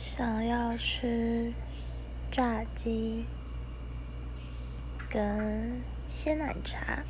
想要吃炸鸡跟鲜奶茶。